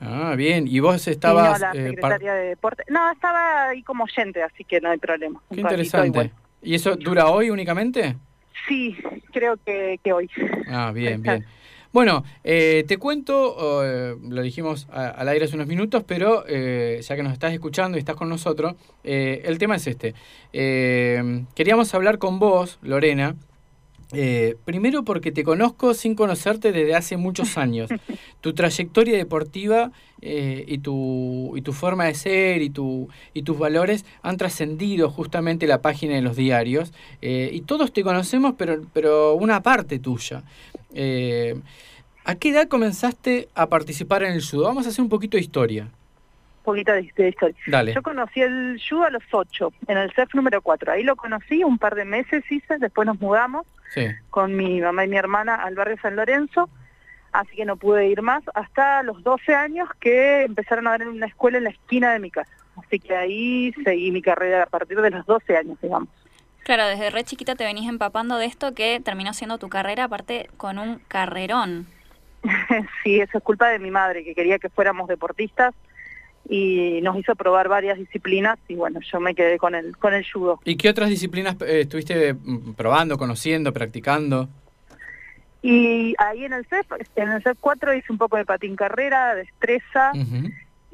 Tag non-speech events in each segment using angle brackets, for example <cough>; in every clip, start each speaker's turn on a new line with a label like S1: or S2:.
S1: Ah, bien. ¿Y vos estabas...?
S2: no, la
S1: eh,
S2: de deporte. No, estaba ahí como oyente, así que no hay problema.
S1: Qué interesante. ¿Y eso dura hoy únicamente?
S2: Sí, creo que, que hoy.
S1: Ah, bien, bien. Bueno, eh, te cuento, eh, lo dijimos a- al aire hace unos minutos, pero eh, ya que nos estás escuchando y estás con nosotros, eh, el tema es este. Eh, queríamos hablar con vos, Lorena, eh, primero porque te conozco sin conocerte desde hace muchos <laughs> años. tu trayectoria deportiva eh, y, tu, y tu forma de ser y, tu, y tus valores han trascendido justamente la página de los diarios. eh, y todos te conocemos, pero, pero una parte tuya. ¿A qué edad comenzaste a participar en el judo? Vamos a hacer un poquito de historia.
S2: Poquito de, de historia.
S1: Dale.
S2: Yo conocí el judo a los ocho, en el CEF número 4. Ahí lo conocí, un par de meses hice, después nos mudamos
S1: Sí.
S2: con mi mamá y mi hermana al barrio San Lorenzo, así que no pude ir más hasta los 12 años que empezaron a dar en una escuela en la esquina de mi casa. Así que ahí seguí mi carrera a partir de los 12 años, digamos.
S3: Claro, desde re chiquita te venís empapando de esto que terminó siendo tu carrera, aparte con un carrerón. <laughs>
S2: sí, eso es culpa de mi madre, que quería que fuéramos deportistas y nos hizo probar varias disciplinas y bueno, yo me quedé con el, con el judo.
S1: ¿Y qué otras disciplinas eh, estuviste mm, probando, conociendo, practicando?
S2: Y ahí en el CEF, en el CEF 4 hice un poco de patín carrera, destreza.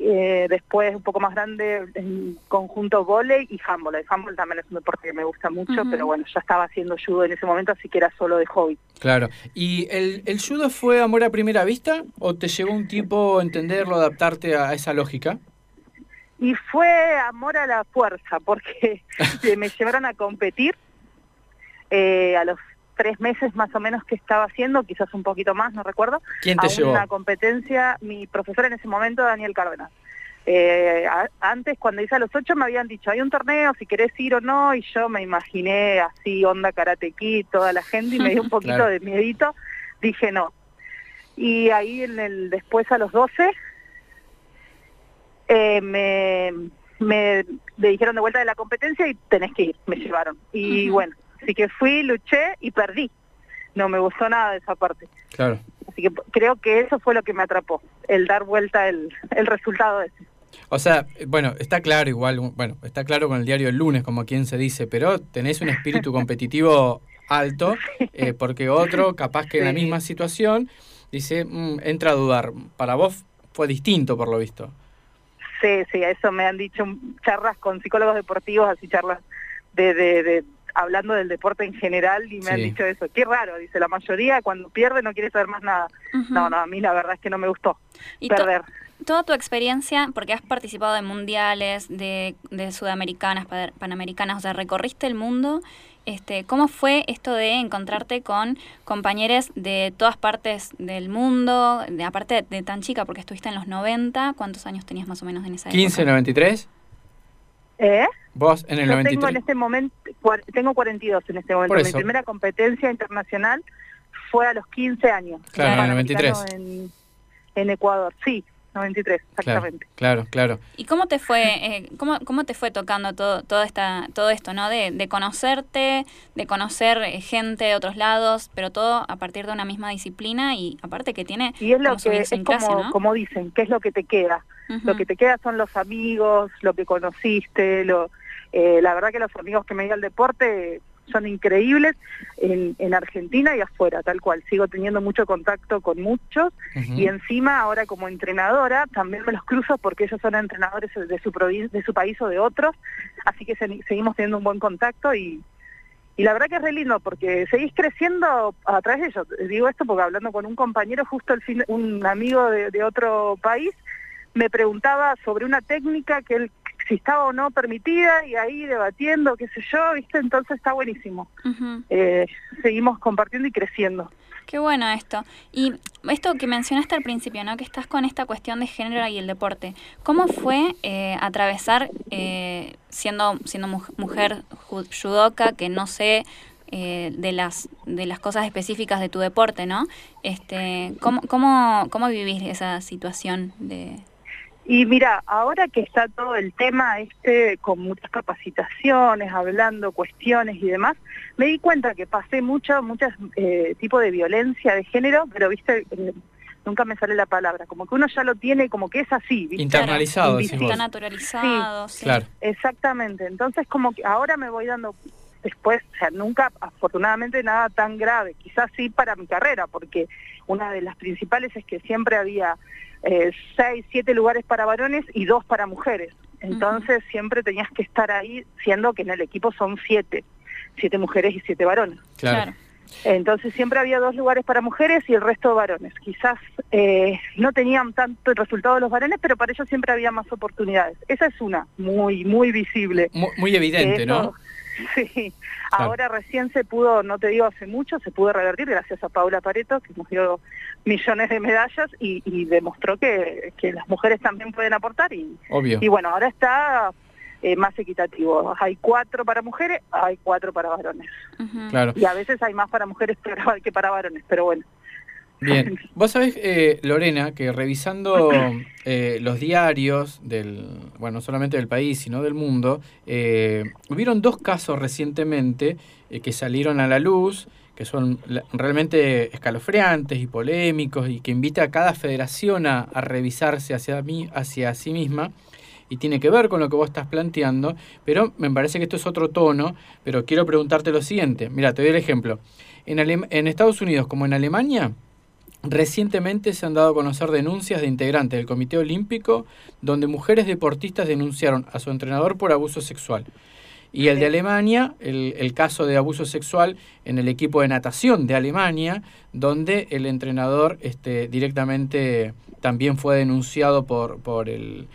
S2: Eh, después un poco más grande en conjunto volei y handball. El handball también es un deporte que me gusta mucho, pero bueno, ya estaba haciendo judo en ese momento, así que era solo de hobby.
S1: Claro. ¿Y el, el judo fue amor a primera vista o te llevó un tiempo entenderlo, adaptarte a esa lógica?
S2: Y fue amor a la fuerza, porque <laughs> me llevaron a competir eh, a los tres meses más o menos que estaba haciendo, quizás un poquito más, no recuerdo,
S1: ¿Quién te
S2: a
S1: llevó?
S2: una competencia, mi profesor en ese momento, Daniel Cárdenas. Eh, a- antes, cuando hice a los ocho, me habían dicho, hay un torneo, si querés ir o no, y yo me imaginé así, onda karate kid, toda la gente, y me dio un <laughs> poquito
S1: Claro.
S2: de miedito, dije no. Y ahí en el después a los 12, eh, me, me, me dijeron de vuelta de la competencia y tenés que ir, me llevaron. Y bueno, así que fui, luché y perdí. No me gustó nada de esa parte.
S1: Claro.
S2: Así que creo que eso fue lo que me atrapó, el dar vuelta el, el resultado ese.
S1: O sea, bueno, está claro igual, bueno, está claro con el diario el lunes, como quien se dice, pero tenés un espíritu <laughs> competitivo alto, eh, porque otro, capaz que en la misma situación, dice, "Mm, entra a dudar. Para vos fue distinto, por lo visto.
S2: Sí, sí, eso me han dicho charlas con psicólogos deportivos, así charlas de, de, de- hablando del deporte en general y me han dicho eso. Qué raro, dice, la mayoría cuando pierde no quiere saber más nada. No, no, a mí la verdad es que no me gustó
S3: Y to-
S2: perder.
S3: toda tu experiencia, porque has participado de mundiales, de, de sudamericanas, pa- panamericanas, o sea, recorriste el mundo. Este, ¿Cómo fue esto de encontrarte con compañeros de todas partes del mundo, de, aparte de tan chica, porque estuviste en los 90, ¿cuántos años tenías más o menos en esa
S1: 15,
S3: época?
S1: 93,
S2: ¿Eh?
S1: vos en el
S2: Yo tengo
S1: 93.
S2: en este momento, tengo 42 en este momento. Mi primera competencia internacional fue a los 15 años.
S1: Claro, en el
S2: Panamericano
S1: 93.
S2: En, en Ecuador, sí, 93,
S1: Claro,
S2: exactamente.
S1: claro, claro.
S3: ¿Y cómo te fue, eh, cómo, cómo te fue tocando todo, todo, esta, todo esto, ¿no? De, de conocerte, de conocer eh, gente de otros lados, pero todo a partir de una misma disciplina y aparte que tiene
S2: Y es lo que es como,
S3: idiosincrasia, ¿no?
S2: como dicen, ¿qué es lo que te queda? Lo que te queda son los amigos, lo que conociste, lo, eh, la verdad que los amigos que me dio el deporte son increíbles en, en Argentina y afuera, tal cual. Sigo teniendo mucho contacto con muchos y encima ahora como entrenadora también me los cruzo porque ellos son entrenadores de su, de su país o de otros, así que se- seguimos teniendo un buen contacto y, y la verdad que es re lindo porque seguís creciendo a través de ellos. Digo esto porque hablando con un compañero, justo el fin, un amigo de, de otro país, me preguntaba sobre una técnica que él si estaba o no permitida y ahí debatiendo, qué sé yo, ¿viste? Entonces está buenísimo. Eh, seguimos compartiendo y creciendo.
S3: Qué bueno esto. Y esto que mencionaste al principio, ¿no? Que estás con esta cuestión de género y el deporte. ¿Cómo fue eh, atravesar, eh, siendo, siendo mu- mujer ju- judoka, que no sé eh, de las de las cosas específicas de tu deporte, ¿no? Este, ¿cómo, cómo, ¿Cómo vivís esa situación de...?
S2: Y mira, ahora que está todo el tema este con muchas capacitaciones, hablando cuestiones y demás, me di cuenta que pasé mucho, muchos eh, tipos de violencia de género, pero viste, eh, nunca me sale la palabra, como que uno ya lo tiene, como que es así.
S1: Internalizado.
S3: Está naturalizado.
S2: Sí, claro. Exactamente, entonces como que ahora me voy dando después, o sea, nunca, afortunadamente nada tan grave, quizás sí para mi carrera, porque una de las principales es que siempre había eh, seis, siete lugares para varones y dos para mujeres. Entonces siempre tenías que estar ahí, siendo que en el equipo son siete, siete mujeres y siete varones.
S1: Claro.
S2: Entonces siempre había dos lugares para mujeres y el resto de varones. Quizás eh, no tenían tanto el resultado de los varones, pero para ellos siempre había más oportunidades. Esa es una, muy, muy visible.
S1: Muy, evidente, ¿no? <laughs>
S2: Sí, ahora recién se pudo, no te digo hace mucho, se pudo revertir gracias a Paula Pareto, que nos dio millones de medallas y, demostró que, las mujeres también pueden aportar y,
S1: Obvio.
S2: y bueno, ahora está eh, más equitativo. Hay cuatro para mujeres, hay cuatro para varones.
S1: claro.
S2: Y a veces hay más para mujeres que para varones, pero bueno.
S1: Bien, vos sabés, eh, Lorena, que revisando eh, los diarios del, bueno, no solamente del país, sino del mundo, eh, hubieron dos casos recientemente que salieron a la luz, que son realmente escalofriantes y polémicos y que invita a cada federación a, revisarse hacia, mí, hacia sí misma y tiene que ver con lo que vos estás planteando, pero me parece que esto es otro tono, pero quiero preguntarte lo siguiente. Mira, te doy el ejemplo. En, en Estados Unidos como en Alemania, Recientemente se han dado a conocer denuncias de integrantes del Comité Olímpico donde mujeres deportistas denunciaron a su entrenador por abuso sexual. Y el de Alemania, el, caso de abuso sexual en el equipo de natación de Alemania, donde el entrenador este, directamente también fue denunciado por, por el,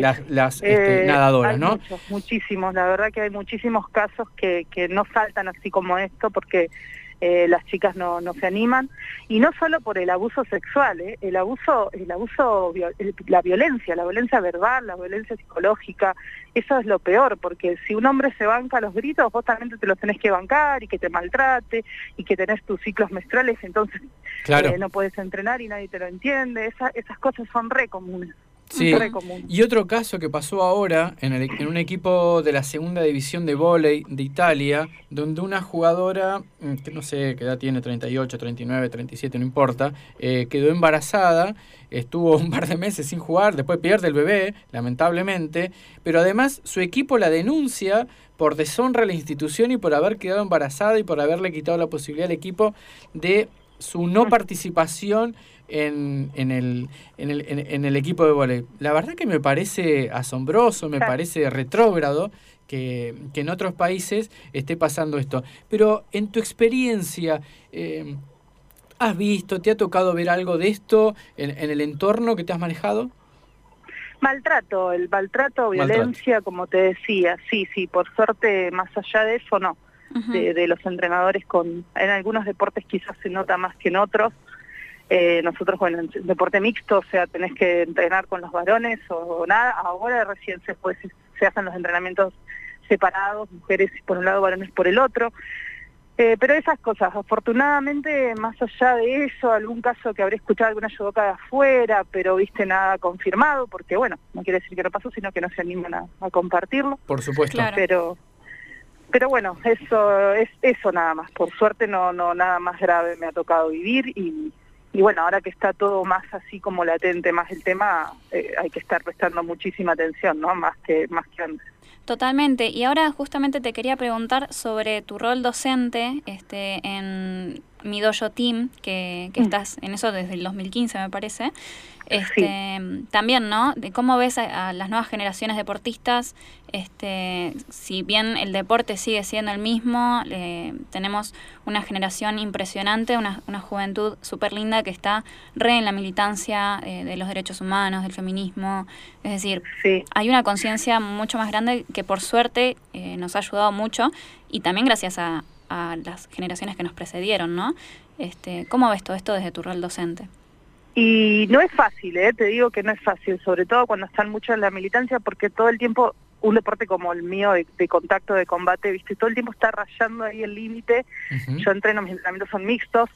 S1: las, este, eh, nadadoras, ¿no?
S2: muchísimos, la verdad que hay muchísimos casos que, que no saltan así como esto porque eh, las chicas no, no se animan y no solo por el abuso sexual, ¿eh? el abuso, el abuso, la violencia, la violencia verbal, la violencia psicológica, eso es lo peor, porque si un hombre se banca los gritos, vos también te los tenés que bancar y que te maltrate y que tenés tus ciclos menstruales, entonces
S1: claro.
S2: Eh, no puedes entrenar y nadie te lo entiende, esas cosas son re comunes.
S1: Sí. Y otro caso que pasó ahora en, el, en, un equipo de la segunda división de vóley de Italia, donde una jugadora, mm, que no sé qué edad tiene, 38, 39, 37, no importa, eh, quedó embarazada, estuvo un par de meses sin jugar, después pierde el bebé, lamentablemente, pero además su equipo la denuncia por deshonra a la institución y por haber quedado embarazada y por haberle quitado la posibilidad al equipo de su no mm. participación en, en, el, en, el, en, el equipo de voleibol. La verdad que me parece asombroso, me parece retrógrado que, que, en otros países esté pasando esto. Pero en tu experiencia, eh, ¿has visto, te ha tocado ver algo de esto en, en el entorno que te has manejado?
S2: Maltrato, el maltrato, violencia, como te decía, sí, sí, por suerte, más allá de eso, no. de, de, los entrenadores con en algunos deportes quizás se nota más que en otros eh, nosotros, bueno, en deporte mixto, o sea, tenés que entrenar con los varones o nada. Ahora recién se, pues, se hacen los entrenamientos separados, mujeres por un lado, varones por el otro. Eh, pero esas cosas, afortunadamente, más allá de eso, algún caso que habré escuchado alguna yudoka de afuera, pero viste nada confirmado, porque bueno, no quiere decir que no pasó, sino que no se animan a, compartirlo.
S1: Por supuesto.
S2: Pero, pero bueno, eso es eso nada más. Por suerte no, no nada más grave me ha tocado vivir y, y bueno, ahora que está todo más así como latente, más el tema, eh, hay que estar prestando muchísima atención, ¿no? Más que, más que antes.
S3: Totalmente. Y ahora justamente te quería preguntar sobre tu rol docente este, en mi dojo team, que, que mm. estás en eso desde el 2015 me parece. Este, También, ¿no? De cómo ves a, las nuevas generaciones deportistas, este, si bien el deporte sigue siendo el mismo, tenemos una generación impresionante, una, una juventud súper linda que está re en la militancia eh, de los derechos humanos, del feminismo. Es decir, hay una conciencia mucho más grande que por suerte eh, nos ha ayudado mucho y también gracias a, a las generaciones que nos precedieron, ¿no? Este, ¿Cómo ves todo esto desde tu rol docente?
S2: Y no es fácil, ¿eh? te digo que no es fácil, sobre todo cuando están mucho en la militancia, porque todo el tiempo, un deporte como el mío de, contacto, de combate, viste, todo el tiempo está rayando ahí el límite. Yo entreno, mis entrenamientos son mixtos,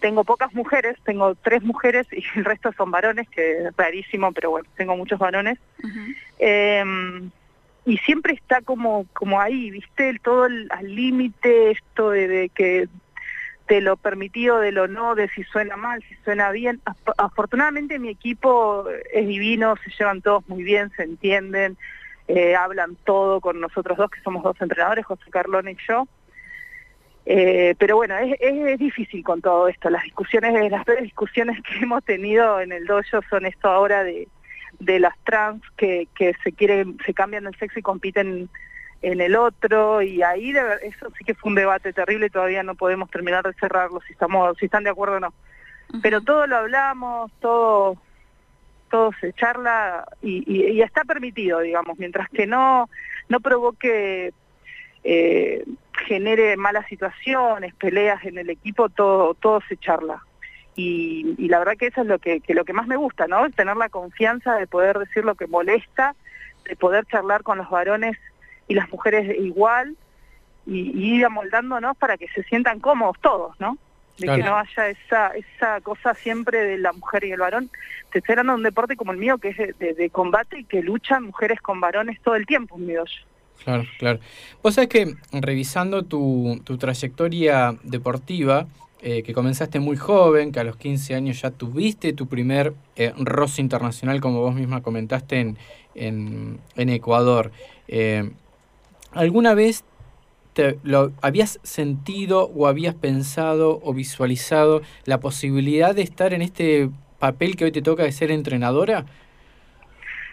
S2: tengo pocas mujeres, tengo tres mujeres y el resto son varones, que es rarísimo, pero bueno, tengo muchos varones. Y siempre está como, como ahí, viste, todo al límite, esto de, que de lo permitido, de lo no, de si suena mal, si suena bien. Afortunadamente mi equipo es divino, se llevan todos muy bien, se entienden, eh, hablan todo con nosotros dos, que somos dos entrenadores, José Carlón y yo. Eh, pero bueno, es, difícil con todo esto. Las discusiones, las tres discusiones <laughs> que hemos tenido en el dojo son esto ahora de, de las trans que, que se quieren, se cambian el sexo y compiten en el otro y ahí eso sí que fue un debate terrible y todavía no podemos terminar de cerrarlo si estamos si están de acuerdo o no. Pero todo lo hablamos todo todo se charla y, está permitido digamos mientras que no no provoque eh, genere malas situaciones peleas en el equipo todo todo se charla y, y, la verdad que eso es lo que, que lo que más me gusta no tener la confianza de poder decir lo que molesta de poder charlar con los varones y las mujeres igual, y, ir amoldándonos para que se sientan cómodos todos, ¿no? De que no haya esa, esa cosa siempre de la mujer y el varón. Te estoy hablando de un deporte como el mío, que es de, combate y que luchan mujeres con varones todo el tiempo mi
S1: Claro, claro. Vos sabés que revisando tu, tu trayectoria deportiva, eh, que comenzaste muy joven, que a los 15 años ya tuviste tu primer eh, internacional, como vos misma comentaste, en, en, en Ecuador. Eh, ¿Alguna vez te, lo habías sentido o habías pensado o visualizado la posibilidad de estar en este papel que hoy te toca de ser entrenadora?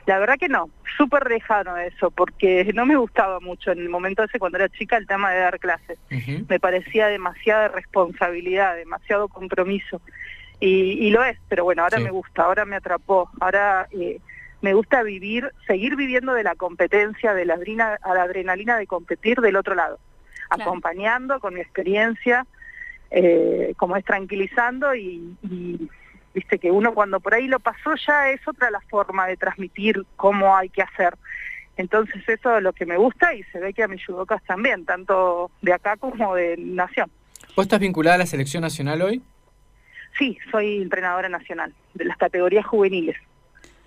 S2: La verdad que no, súper lejano eso, porque no me gustaba mucho en el momento ese cuando era chica el tema de dar clases. Me parecía demasiada responsabilidad, demasiado compromiso. Y, lo es, pero bueno, ahora me gusta, ahora me atrapó, ahora eh, me gusta vivir, seguir viviendo de la competencia, de la, adrenalina, a la adrenalina de competir del otro lado, acompañando con mi experiencia, eh, como es tranquilizando y, viste que uno cuando por ahí lo pasó ya es otra la forma de transmitir cómo hay que hacer. Entonces eso es lo que me gusta y se ve que a mis judocas también, tanto de acá como de Nación.
S1: ¿Vos estás vinculada a la selección nacional hoy?
S2: Sí, soy entrenadora nacional de las categorías juveniles.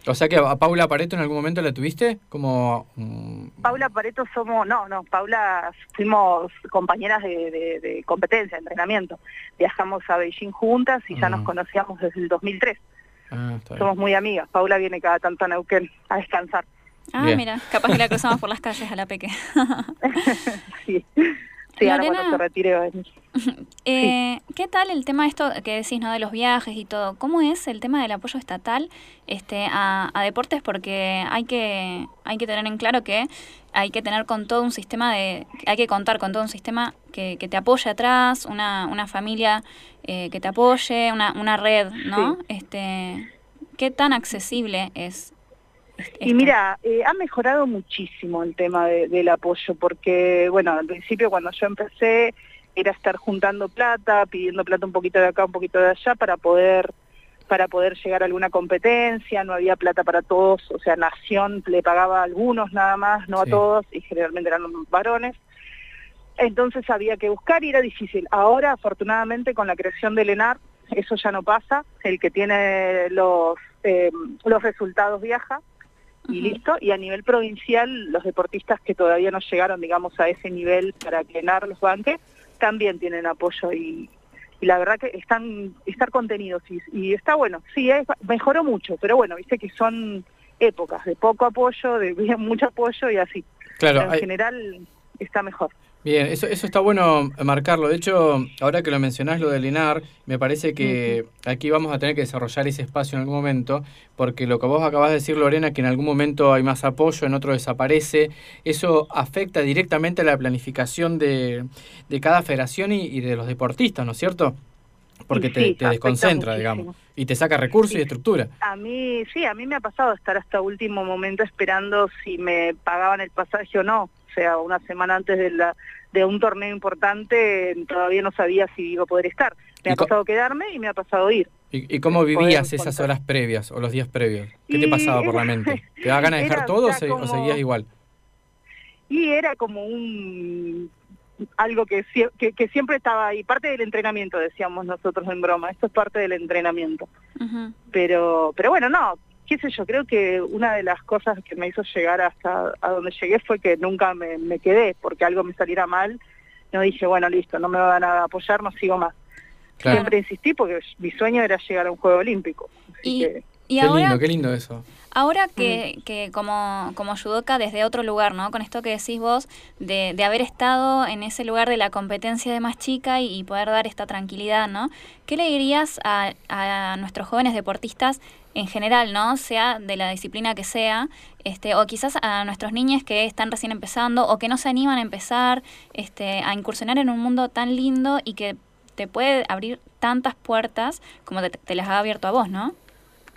S1: O sea que a Paula Pareto en algún momento la tuviste como...
S2: Mm, Paula Pareto somos, no, no, Paula fuimos compañeras de, competencia, de entrenamiento. Viajamos a Beijing juntas y ya nos mm. conocíamos desde el 2003. Ah, somos muy amigas. Paula viene cada tanto a Neuquén a descansar.
S3: Ah, mira, capaz que la cruzamos por las calles a la peque. <laughs>
S2: sí. <laughs> Sí, <laughs>
S3: eh, ¿Qué tal el tema de esto que decís, ¿no? de los viajes y todo? ¿Cómo es el tema del apoyo estatal este, a, deportes? Porque hay que, hay que tener en claro que hay que tener con todo un sistema de, hay que contar con todo un sistema que, que te apoye atrás, una, una familia eh, que te apoye, una, una red, ¿no? Este, ¿Qué tan accesible es
S2: y mira, eh, ha mejorado muchísimo el tema del apoyo, porque, bueno, al principio cuando yo empecé era estar juntando plata, pidiendo plata un poquito de acá, un poquito de allá para poder para poder llegar a alguna competencia, no había plata para todos, o sea, Nación le pagaba a algunos nada más, no a todos, y generalmente eran varones. Entonces había que buscar y era difícil. Ahora, afortunadamente, con la creación del ENAR, eso ya no pasa. El que tiene los, eh, los resultados viaja y listo. Y a nivel provincial, los deportistas que todavía no llegaron, digamos, a ese nivel para llenar los banques, también tienen apoyo y, la verdad que están estar contenidos y, está bueno. Sí, mejoró mucho, pero bueno, viste que son épocas de poco apoyo, de <laughs> mucho apoyo y así. Claro, en general está mejor.
S1: Bien, eso, eso está bueno marcarlo. De hecho, ahora que lo mencionás, lo del INAR, me parece que aquí vamos a tener que desarrollar ese espacio en algún momento, porque lo que vos acabás de decir, Lorena, que en algún momento hay más apoyo, en otro desaparece, eso afecta directamente a la planificación de, de cada federación y, de los deportistas, ¿no es cierto? Porque te, desconcentra, digamos, y te saca recursos y estructura.
S2: A mí, sí, a mí me ha pasado estar hasta último momento esperando si me pagaban el pasaje o no sea, una semana antes de, la, de un torneo importante todavía no sabía si iba a poder estar. Me ha pasado quedarme y me ha pasado ir.
S1: ¿Y, cómo vivías esas horas previas o los días previos? ¿Qué te pasaba por la mente? <laughs> ¿Te da ganas de dejar todo o, seguías igual?
S2: Y era como un algo que, que, que, siempre estaba ahí, parte del entrenamiento, decíamos nosotros en broma, esto es parte del entrenamiento. Pero pero bueno, no, qué sé yo, creo que una de las cosas que me hizo llegar hasta a donde llegué fue que nunca me, quedé, porque algo me saliera mal, no dije, bueno, listo, no me van a apoyar, no sigo más. Siempre insistí porque mi sueño era llegar a un Juego Olímpico.
S3: y,
S1: qué lindo, qué lindo eso.
S3: Ahora que, mm. que como, como judoka desde otro lugar, ¿no? Con esto que decís vos, de, de haber estado en ese lugar de la competencia de más chica y, poder dar esta tranquilidad, ¿no? ¿Qué le dirías a, a nuestros jóvenes deportistas en general, ¿no? Sea de la disciplina que sea, este, o quizás a nuestros niños que están recién empezando o que no se animan a empezar este, a incursionar en un mundo tan lindo y que te puede abrir tantas puertas como te, las ha abierto a vos, ¿no?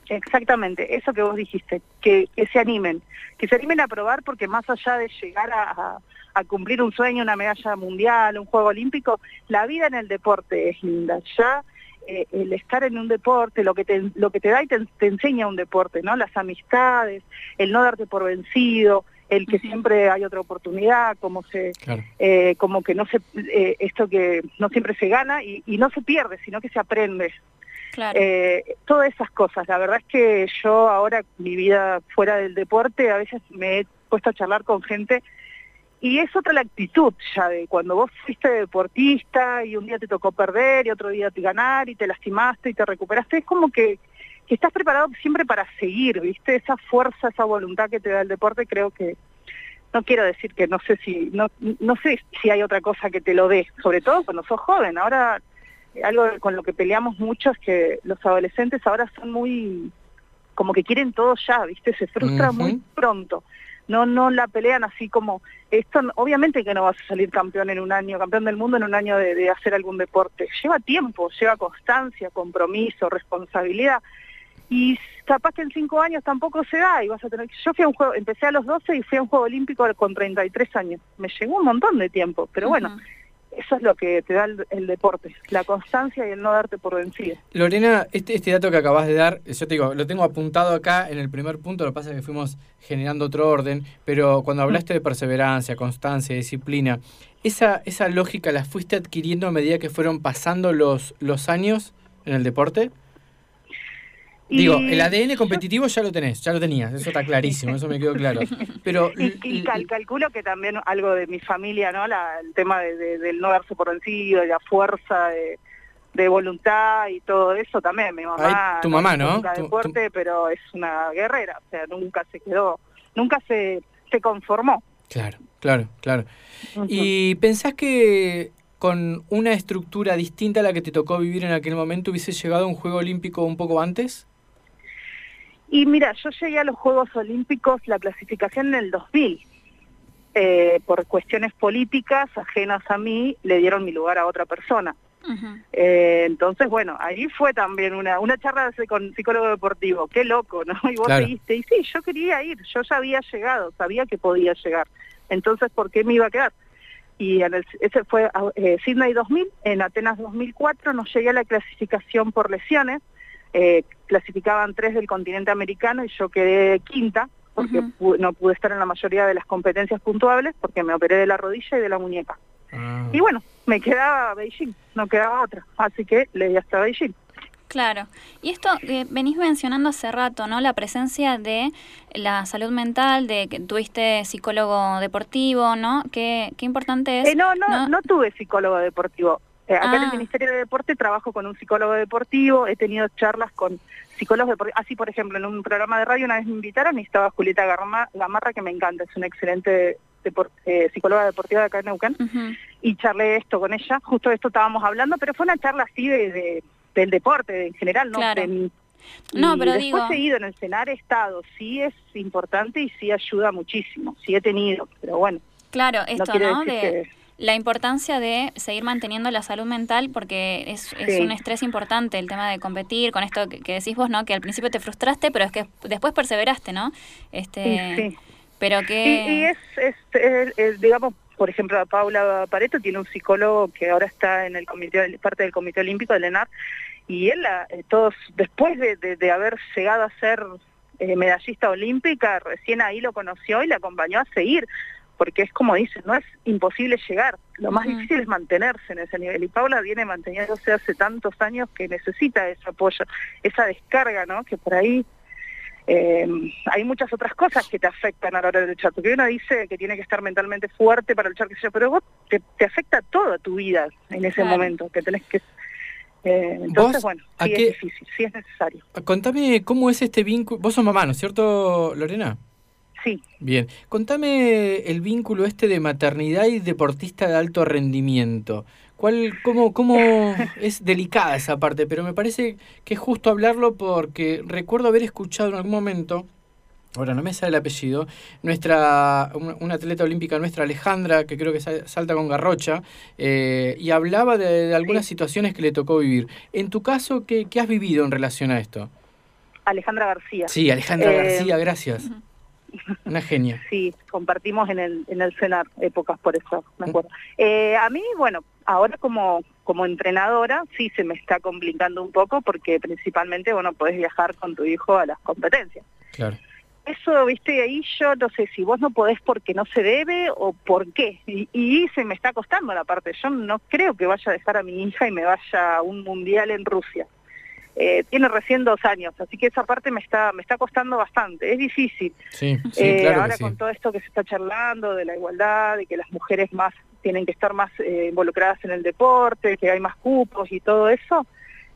S2: Exactamente, eso que vos dijiste, que, se animen, que se animen a probar porque más allá de llegar a, cumplir un sueño, una medalla mundial, un juego olímpico, la vida en el deporte es linda. Ya eh, el estar en un deporte, lo que te, lo que te da y te, enseña un deporte, ¿no? Las amistades, el no darte por vencido, el que siempre hay otra oportunidad, como se, eh, como que no se, eh, esto que no siempre se gana y, y no se pierde, sino que se aprende. Eh, todas esas cosas. La verdad es que yo ahora, mi vida fuera del deporte, a veces me he puesto a charlar con gente y es otra la actitud ya de cuando vos fuiste deportista y un día te tocó perder y otro día te ganar y te lastimaste y te recuperaste. Es como que, que estás preparado siempre para seguir, ¿viste? Esa fuerza, esa voluntad que te da el deporte, creo que, no quiero decir que no sé si no no sé si hay otra cosa que te lo dé, sobre todo cuando sos joven. Ahora algo con lo que peleamos mucho es que los adolescentes ahora son muy, como que quieren todo ya, ¿viste? Se frustran muy pronto. No, no la pelean así como, esto obviamente que no vas a salir campeón en un año, campeón del mundo en un año de, hacer algún deporte. Lleva tiempo, lleva constancia, compromiso, responsabilidad. Y capaz que en cinco años tampoco se da y vas a tener yo fui a un juego empecé a los 12 y fui a un juego olímpico con 33 años me llegó un montón de tiempo pero bueno eso es lo que te da el, deporte, la constancia y el no darte por vencido.
S1: Lorena, este, este dato que acabas de dar, yo te digo, lo tengo apuntado acá en el primer punto, lo que pasa es que fuimos generando otro orden, pero cuando hablaste de perseverancia, constancia, disciplina, ¿esa, esa lógica la fuiste adquiriendo a medida que fueron pasando los, los años en el deporte? Digo, el ADN competitivo ya lo tenés, ya lo tenías, eso está clarísimo, eso me quedó claro. <laughs> Pero
S2: y, calculo que también algo de mi familia, ¿no? el tema de, del no darse por vencido, de la fuerza de, voluntad y todo eso también. Mi mamá,
S1: tu mamá, ¿no?
S2: deporte, pero es una guerrera, o sea, nunca se quedó, nunca se, se conformó.
S1: Claro, claro, claro. ¿Y pensás que con una estructura distinta a la que te tocó vivir en aquel momento hubiese llegado a un Juego Olímpico un poco antes?
S2: Y mira, yo llegué a los Juegos Olímpicos, la clasificación en el 2000. Eh, por cuestiones políticas ajenas a mí, le dieron mi lugar a otra persona. Eh, entonces, bueno, ahí fue también una, una charla con psicólogo deportivo, qué loco, ¿no? <laughs> Y vos dijiste, y sí, yo quería ir, yo ya había llegado, sabía que podía llegar. Entonces, ¿por qué me iba a quedar? Y en el, ese fue eh, Sydney 2000, en Atenas 2004 nos llegué a la clasificación por lesiones, eh, clasificaban tres del continente americano y yo quedé quinta, porque no pude estar en la mayoría de las competencias puntuables porque me operé de la rodilla y de la muñeca. Ah. Y bueno, me quedaba Beijing, no quedaba otra, así que le di hasta Beijing.
S3: Claro. Y esto que venís mencionando hace rato, ¿no? La presencia de la salud mental, de que tuviste psicólogo deportivo, ¿no? Qué, qué importante es.
S2: Eh, no, no, no, no, tuve psicólogo deportivo. Eh, acá en el ah. Ministerio de Deporte trabajo con un psicólogo deportivo, he tenido charlas con psicólogos deportivos, así por ejemplo en un programa de radio una vez me invitaron y estaba Julieta Gamarra, que me encanta, es una excelente eh, psicóloga deportiva de acá en Neuquén, y charlé esto con ella, justo de esto estábamos hablando, pero fue una charla así de, del deporte en general, ¿no?
S3: no, pero
S2: después he ido en el cenar, he estado, sí es importante y sí ayuda muchísimo, sí he tenido, pero bueno.
S3: Claro, esto, ¿no? De la importancia de seguir manteniendo la salud mental porque es, es un estrés importante el tema de competir con esto que, decís vos, ¿no? Que al principio te frustraste, pero es que después perseveraste, ¿no? Este, sí. Pero que...
S2: Y, es, es, digamos, por ejemplo, Paula Pareto tiene un psicólogo que ahora está en el comité, parte del Comité Olímpico del ENAR, y él, eh, todos, después de, de, haber llegado a ser eh, medallista olímpica, recién ahí lo conoció y le acompañó a seguir porque es como dicen, no es imposible llegar, lo más difícil es mantenerse en ese nivel. Y Paula viene manteniéndose hace tantos años que necesita ese apoyo, esa descarga, ¿no? Que por ahí eh, hay muchas otras cosas que te afectan a la hora de luchar, porque uno dice que tiene que estar mentalmente fuerte para luchar, que pero vos te, afecta toda tu vida en ese momento, que tenés que Eh, entonces, bueno, sí es difícil, sí es necesario.
S1: Contame cómo es este vínculo. Vos sos mamá, ¿no es cierto, Lorena?
S2: Sí.
S1: Bien. Contame el vínculo este de maternidad y deportista de alto rendimiento. ¿Cuál, cómo, cómo <laughs> es delicada esa parte? Pero me parece que es justo hablarlo porque recuerdo haber escuchado en algún momento ahora no me sale el apellido, nuestra, una, atleta olímpica nuestra, Alejandra, que creo que salta con garrocha, eh, y hablaba de, algunas situaciones que le tocó vivir. En tu caso, ¿qué, has vivido en relación a esto?
S2: Alejandra García.
S1: Sí, Alejandra eh, García, gracias. Una genia.
S2: Sí, compartimos en el, en el CENAR épocas, por eso me acuerdo. Eh, a mí, bueno, ahora como, como entrenadora sí se me está complicando un poco porque principalmente, bueno, podés viajar con tu hijo a las competencias.
S1: Claro
S2: eso, viste, ahí yo no sé si vos no podés porque no se debe o por qué. Y, se me está costando la parte. Yo no creo que vaya a dejar a mi hija y me vaya a un mundial en Rusia. Eh, tiene recién dos años, así que esa parte me está me está costando bastante. Es difícil.
S1: Sí, eh,
S2: ahora con todo esto que se está charlando de la igualdad, de que las mujeres más tienen que estar más eh, involucradas en el deporte, que hay más cupos y todo eso,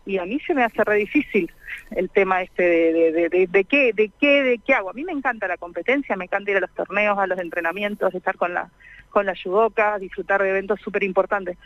S2: y a mí se me hace re difícil el tema este de, de, de, de, qué, de qué, de qué hago. A mí me encanta la competencia, me encanta ir a los torneos, a los entrenamientos, estar con la, con la judoka, disfrutar de eventos súper importantes.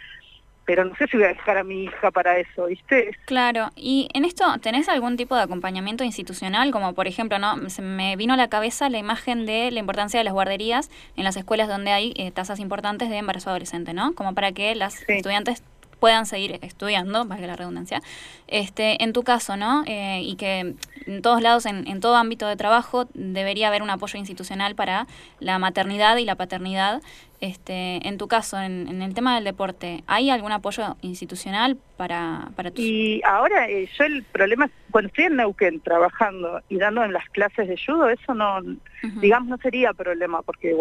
S2: Pero no sé si voy a dejar a mi hija para eso, ¿viste?
S3: Claro, y en esto, ¿tenés algún tipo de acompañamiento institucional? Como por ejemplo, ¿no? Se me vino a la cabeza la imagen de la importancia de las guarderías en las escuelas donde hay eh, tasas importantes de embarazo adolescente, ¿no? Como para que las estudiantes puedan seguir estudiando, valga la redundancia, este, en tu caso, ¿no? Eh, y que en todos lados, en, todo ámbito de trabajo, debería haber un apoyo institucional para la maternidad y la paternidad. Este, en tu caso, en, el tema del deporte, ¿hay algún apoyo institucional para, para tus...
S2: Y ahora, eh, yo el problema es, cuando estoy en Neuquén trabajando y dando en las clases de judo, eso no, digamos, no sería problema, porque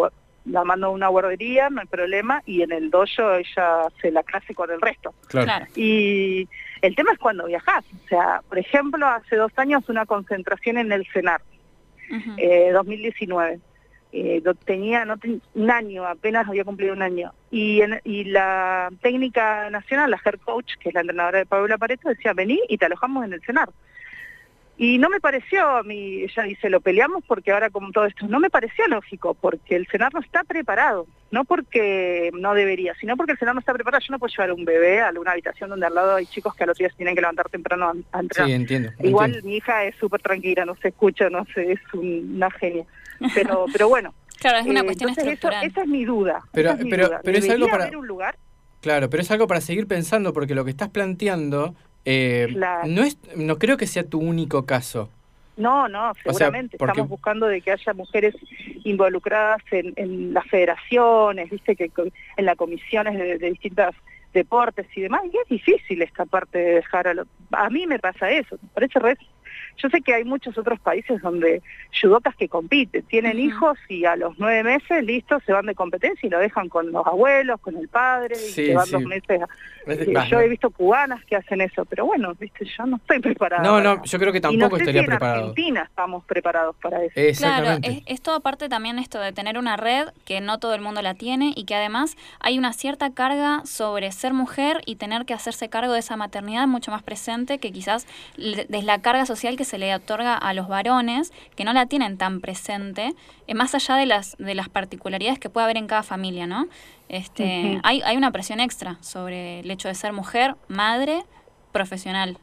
S2: la mando a una guardería, no hay problema, y en el dojo ella se la clase con el resto.
S1: Claro.
S2: Y el tema es cuando viajas. O sea, por ejemplo, hace dos años una concentración en el CENAR, 2019. Eh, eh tenía no un año, apenas había cumplido un año. Y, y la técnica nacional, la head coach, que es la entrenadora de Paula Pareto, decía, vení y te alojamos en el CENAR. Y no me pareció a mí, ella dice, lo peleamos porque ahora como todo esto, no me pareció lógico, porque el Senado no está preparado, no porque no debería, sino porque el Senado no está preparado. Yo no puedo llevar a un bebé a una habitación donde al lado hay chicos que a los días tienen que levantar temprano a, entrenar.
S1: Sí, entiendo.
S2: Igual mi hija es súper tranquila, no se escucha, no sé, es una genia. Pero, <laughs> pero bueno.
S3: Claro, es una eh, cuestión estructural.
S2: esa es mi duda.
S1: Pero,
S2: es
S1: pero, pero es algo para...
S2: un lugar?
S1: Claro, pero es algo para seguir pensando, porque lo que estás planteando eh, no, es, no creo que sea tu único caso.
S2: No, no, seguramente. Estamos buscando de que haya mujeres involucradas en, las federaciones, viste que en las comisiones de, de distintas deportes y demás, y es difícil esta parte de dejar a los... A mí me pasa eso, me parece re yo sé que hay muchos otros países donde judokas que compiten, tienen hijos y a los nueve meses, listo, se van de competencia y lo dejan con los abuelos, con el padre, y se van dos meses. yo he visto cubanas que hacen eso, pero bueno, viste, yo no estoy preparada.
S1: No, no, yo creo que tampoco
S2: y
S1: estaría
S2: en
S1: preparado.
S2: Argentina estamos preparados para eso.
S3: Claro, es, es todo aparte también esto de tener una red que no todo el mundo la tiene y que además hay una cierta carga sobre ser mujer y tener que hacerse cargo de esa maternidad mucho más presente que quizás desde la carga social que se le otorga a los varones que no la tienen tan presente, eh, más allá de las, de las particularidades que puede haber en cada familia, ¿no? Este, hay, hay una presión extra sobre el hecho de ser mujer, madre, profesional.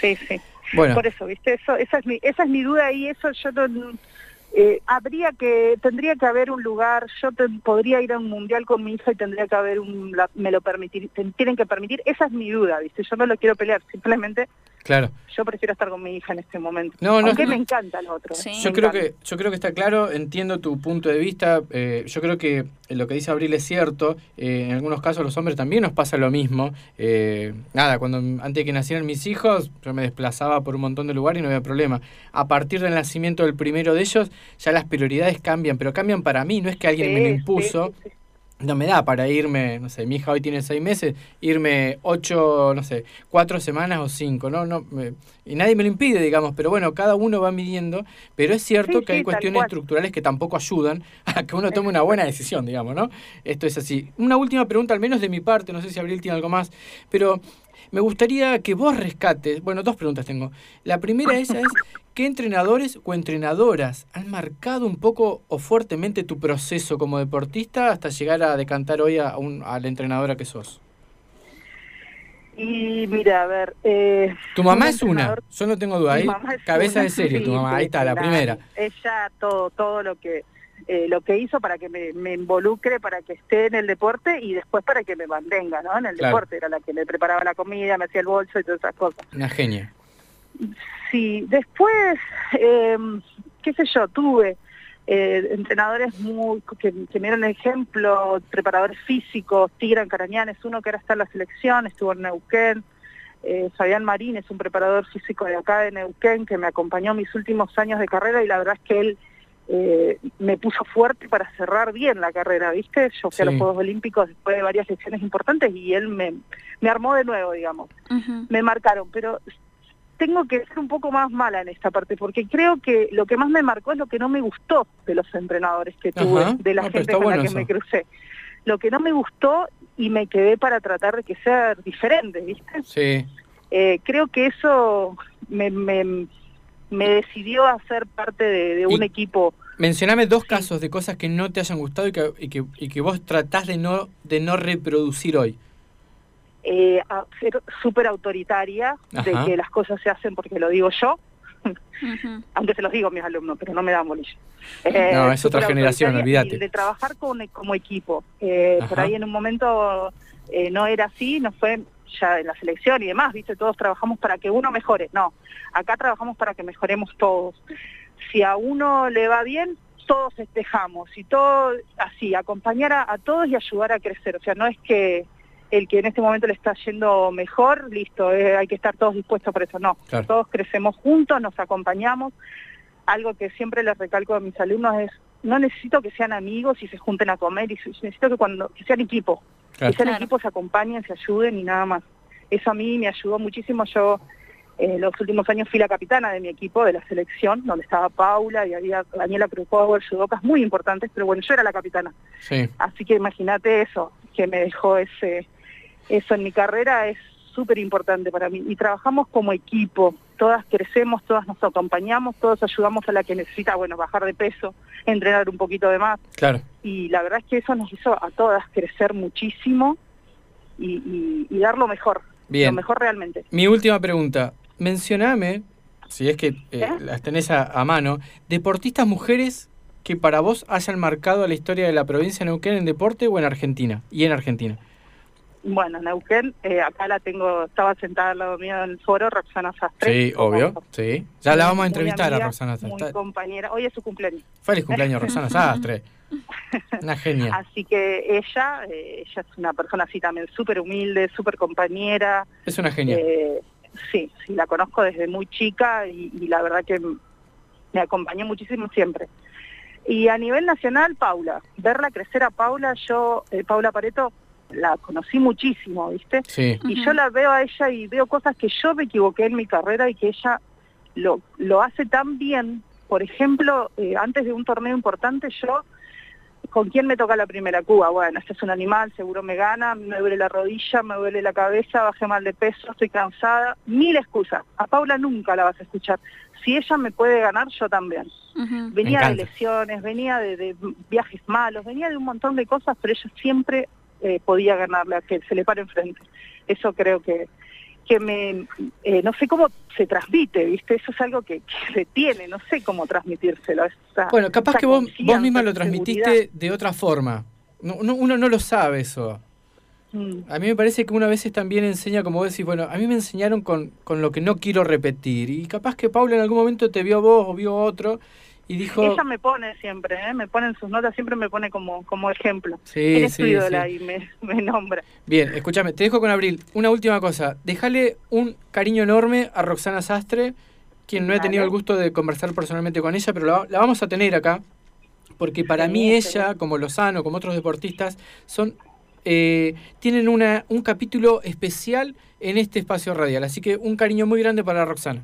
S2: Sí, sí. Bueno. Por eso, ¿viste? Eso, esa, es mi, esa es mi duda y eso yo no eh, habría que, tendría que haber un lugar, yo podría ir a un mundial con mi hija y tendría que haber un, me lo permitir, tienen que permitir, esa es mi duda, ¿viste? Yo no lo quiero pelear, simplemente
S1: Claro.
S2: Yo prefiero estar con mi hija en este momento. No, no, Aunque me encanta el otro.
S1: ¿eh? Yo creo que yo creo que está claro, entiendo tu punto de vista. Eh, yo creo que lo que dice Abril es cierto. Eh, en algunos casos los hombres también nos pasa lo mismo. nada, cuando antes de que nacieran mis hijos, yo me desplazaba por un montón de lugares y no había problema. A partir del nacimiento del primero de ellos, ya las prioridades cambian, pero cambian para mí. No es que alguien me lo impuso no me da para irme, no sé, mi hija hoy tiene seis meses, irme ocho, no sé, cuatro semanas o cinco, ¿no? no y nadie me lo impide, digamos, pero bueno, cada uno va midiendo, pero es cierto que hay cuestiones estructurales que tampoco ayudan <laughs> a que uno tome una buena decisión, digamos, ¿no? Esto es así. Una última pregunta, al menos de mi parte, no sé si Abril tiene algo más, pero Me gustaría que vos rescates, bueno, dos preguntas tengo. La primera esa es, ¿qué entrenadores o entrenadoras han marcado un poco o fuertemente tu proceso como deportista hasta llegar a decantar hoy a, un, a la entrenadora que sos?
S2: Y mira, a ver... Eh,
S1: tu mamá es una, yo no tengo duda. Ahí, cabeza de serie, tu mamá, ahí está, la primera.
S2: Ella, todo, todo lo que eh, lo que hizo para que me, involucre, para que esté en el deporte y después para que me mantenga, ¿no? En el deporte, era la que me preparaba la comida, me hacía el bolso y todas esas cosas.
S1: Una genia.
S2: Sí, después, eh, qué sé yo, tuve eh, entrenadores muy que, me dieron ejemplo, preparadores físicos, Tigran Carañán es uno que ahora está en la selección, estuvo en Neuquén, eh, Fabián Marín es un preparador físico de acá de Neuquén que me acompañó mis últimos años de carrera y la verdad es que él eh, me puso fuerte para cerrar bien la carrera, ¿viste? Yo fui a los Juegos Olímpicos después de varias lecciones importantes y él me, me armó de nuevo, digamos. Me marcaron, pero tengo que ser un poco más mala en esta parte, porque creo que lo que más me marcó es lo que no me gustó de los entrenadores que tuve, de la ah, gente con la que me crucé. Lo que no me gustó y me quedé para tratar de que sea diferente, ¿viste?
S1: Sí.
S2: Eh, creo que eso me, me, me decidió a ser parte de, un equipo.
S1: Mencioname dos casos de cosas que no te hayan gustado y que, y que, y que vos tratás de no, de no reproducir hoy.
S2: Eh, ser súper autoritaria, de que las cosas se hacen porque lo digo yo, aunque <laughs> se los digo a mis alumnos, pero no me dan bolillo.
S1: Eh, no, es otra generación, olvídate.
S2: De trabajar con, como equipo. Eh, por ahí en un momento eh, no era así, no fue ya en la selección y demás, ¿viste? Todos trabajamos para que uno mejore. No, acá trabajamos para que mejoremos todos. Si a uno le va bien, todos festejamos y todo así, acompañar a todos y ayudar a crecer. O sea, no es que el que en este momento le está yendo mejor, listo, eh, hay que estar todos dispuestos para eso. No, todos crecemos juntos, nos acompañamos. Algo que siempre les recalco a mis alumnos es, no necesito que sean amigos y se junten a comer, y necesito que, cuando, que sean equipo, que sean equipos, se acompañen, se ayuden y nada más. Eso a mí me ayudó muchísimo. Yo eh, los últimos años fui la capitana de mi equipo, de la selección, donde estaba Paula y había Daniela Cruz Power, judocas muy importantes, pero bueno, yo era la capitana. Así que imagínate eso, que me dejó ese eso en mi carrera es súper importante para mí. Y trabajamos como equipo, todas crecemos, todas nos acompañamos, todos ayudamos a la que necesita, bueno, bajar de peso, entrenar un poquito de más.
S1: Claro.
S2: Y la verdad es que eso nos hizo a todas crecer muchísimo y, dar lo mejor. Bien. Lo mejor realmente.
S1: Mi última pregunta. Mencioname, si es que eh, ¿Eh? las tenés a, mano, deportistas mujeres que para vos hayan marcado la historia de la provincia de Neuquén en deporte o en Argentina, y en Argentina.
S2: Bueno, Neuquén, eh, acá la tengo, estaba sentada al lado mío en el foro, Roxana Sastre.
S1: Sí, obvio, sí. Ya la vamos a entrevistar a Roxana
S2: Sastre. Muy compañera, hoy es su cumpleaños.
S1: Feliz cumpleaños, Roxana <laughs> Sastre. Una genia. <laughs>
S2: Así que ella, eh, ella es una persona así también súper humilde, súper compañera.
S1: Es una genia.
S2: Eh, sí, sí, la conozco desde muy chica y, y la verdad que me acompañó muchísimo siempre. Y a nivel nacional, Paula, verla crecer a Paula, yo, eh, Paula Pareto, la conocí muchísimo, ¿viste? Y yo la veo a ella y veo cosas que yo me equivoqué en mi carrera y que ella lo, lo hace tan bien. Por ejemplo, eh, antes de un torneo importante yo, ¿con quién me toca la primera Cuba? Bueno, este es un animal, seguro me gana, me duele la rodilla, me duele la cabeza, bajé mal de peso, estoy cansada. Mil excusas. A Paula nunca la vas a escuchar. Si ella me puede ganar, yo también. Venía de lesiones, venía de, de viajes malos, venía de un montón de cosas, pero ella siempre eh, podía ganarle a que se le pare enfrente. Eso creo que, que me, eh, no sé cómo se transmite, ¿viste? Eso es algo que, se tiene, no sé cómo transmitírselo.
S1: bueno, capaz que vos, vos misma lo transmitiste de otra forma. No, uno no lo sabe eso. Mm. A mí me parece que una vez también enseña, como vos decís, bueno, a mí me enseñaron con, con lo que no quiero repetir. Y capaz que Paula en algún momento te vio a vos o vio a otro y dijo...
S2: Ella me pone siempre, ¿eh? me pone en sus notas, siempre me pone como, como ejemplo. Sí, sí, y me, me, nombra.
S1: Bien, escúchame, te dejo con Abril. Una última cosa, déjale un cariño enorme a Roxana Sastre, quien no he tenido el gusto de conversar personalmente con ella, pero la, vamos a tener acá, porque para mí ella, como Lozano, como otros deportistas, son eh, tienen una, un capítulo especial en este espacio radial. Así que un cariño muy grande para Roxana.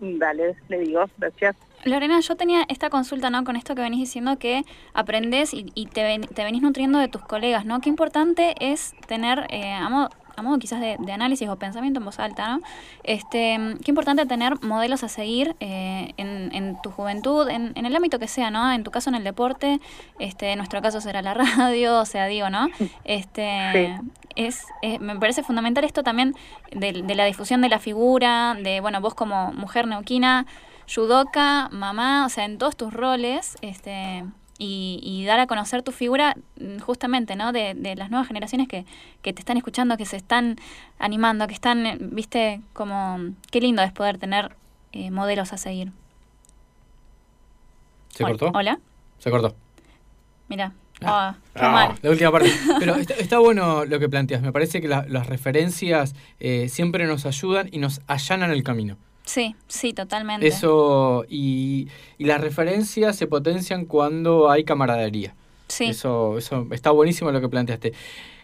S2: Dale, le digo, gracias.
S3: Lorena, yo tenía esta consulta, ¿no? Con esto que venís diciendo que aprendes y, te, te, venís nutriendo de tus colegas, ¿no? Qué importante es tener, eh, a modo quizás de, análisis o pensamiento en voz alta, ¿no? Este, qué importante tener modelos a seguir eh, en, en, tu juventud, en, en, el ámbito que sea, ¿no? En tu caso en el deporte, este, en nuestro caso será la <laughs> radio, o sea, digo, ¿no? Este, es, me parece fundamental esto también de, de la difusión de la figura, de, bueno, vos como mujer neuquina, judoka, mamá, o sea, en todos tus roles, este, y, dar a conocer tu figura mm, justamente, ¿no? De, de las nuevas generaciones que, que, te están escuchando, que se están animando, que están, viste, como, qué lindo es poder tener eh, modelos a seguir.
S1: ¿Se cortó?
S3: Hola.
S1: Se cortó.
S3: Mira.
S1: Ah, ah, ah la última parte. <laughs> Pero está, bueno lo que planteas. Me parece que las referencias eh, siempre nos ayudan y nos allanan el camino.
S3: Sí, sí, totalmente.
S1: Eso, y, y las referencias se potencian cuando hay camaradería.
S3: Sí.
S1: Eso, eso está buenísimo lo que planteaste.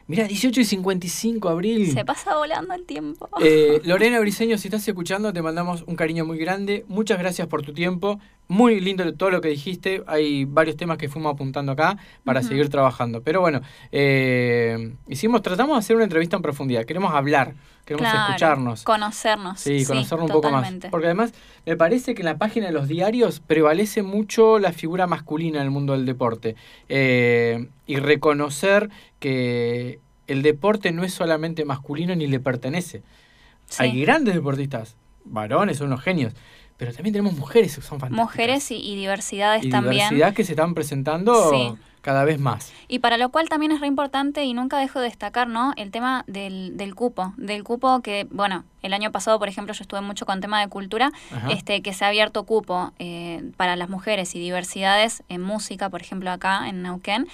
S1: Mira, 18 y 55, Abril.
S3: Se pasa volando el tiempo.
S1: Eh, <laughs> Lorena Briseño, si estás escuchando, te mandamos un cariño muy grande. Muchas gracias por tu tiempo. Muy lindo todo lo que dijiste. Hay varios temas que fuimos apuntando acá para seguir trabajando. Pero bueno, eh, hicimos, tratamos de hacer una entrevista en profundidad. Queremos hablar, queremos escucharnos.
S3: Conocernos.
S1: Sí, conocernos un poco más. Porque además me parece que en la página de los diarios prevalece mucho la figura masculina en el mundo del deporte. Eh, y reconocer que el deporte no es solamente masculino ni le pertenece. Hay grandes deportistas, varones, son unos genios, pero también tenemos mujeres que son fantásticas.
S3: Mujeres y, diversidades
S1: y
S3: también.
S1: Diversidad que se están presentando cada vez más.
S3: Y para lo cual también es re importante y nunca dejo de destacar, ¿no? El tema del, del cupo, del cupo que, bueno, el año pasado, por ejemplo, yo estuve mucho con tema de cultura, este que se ha abierto cupo eh, para las mujeres y diversidades en música, por ejemplo, acá en Neuquén,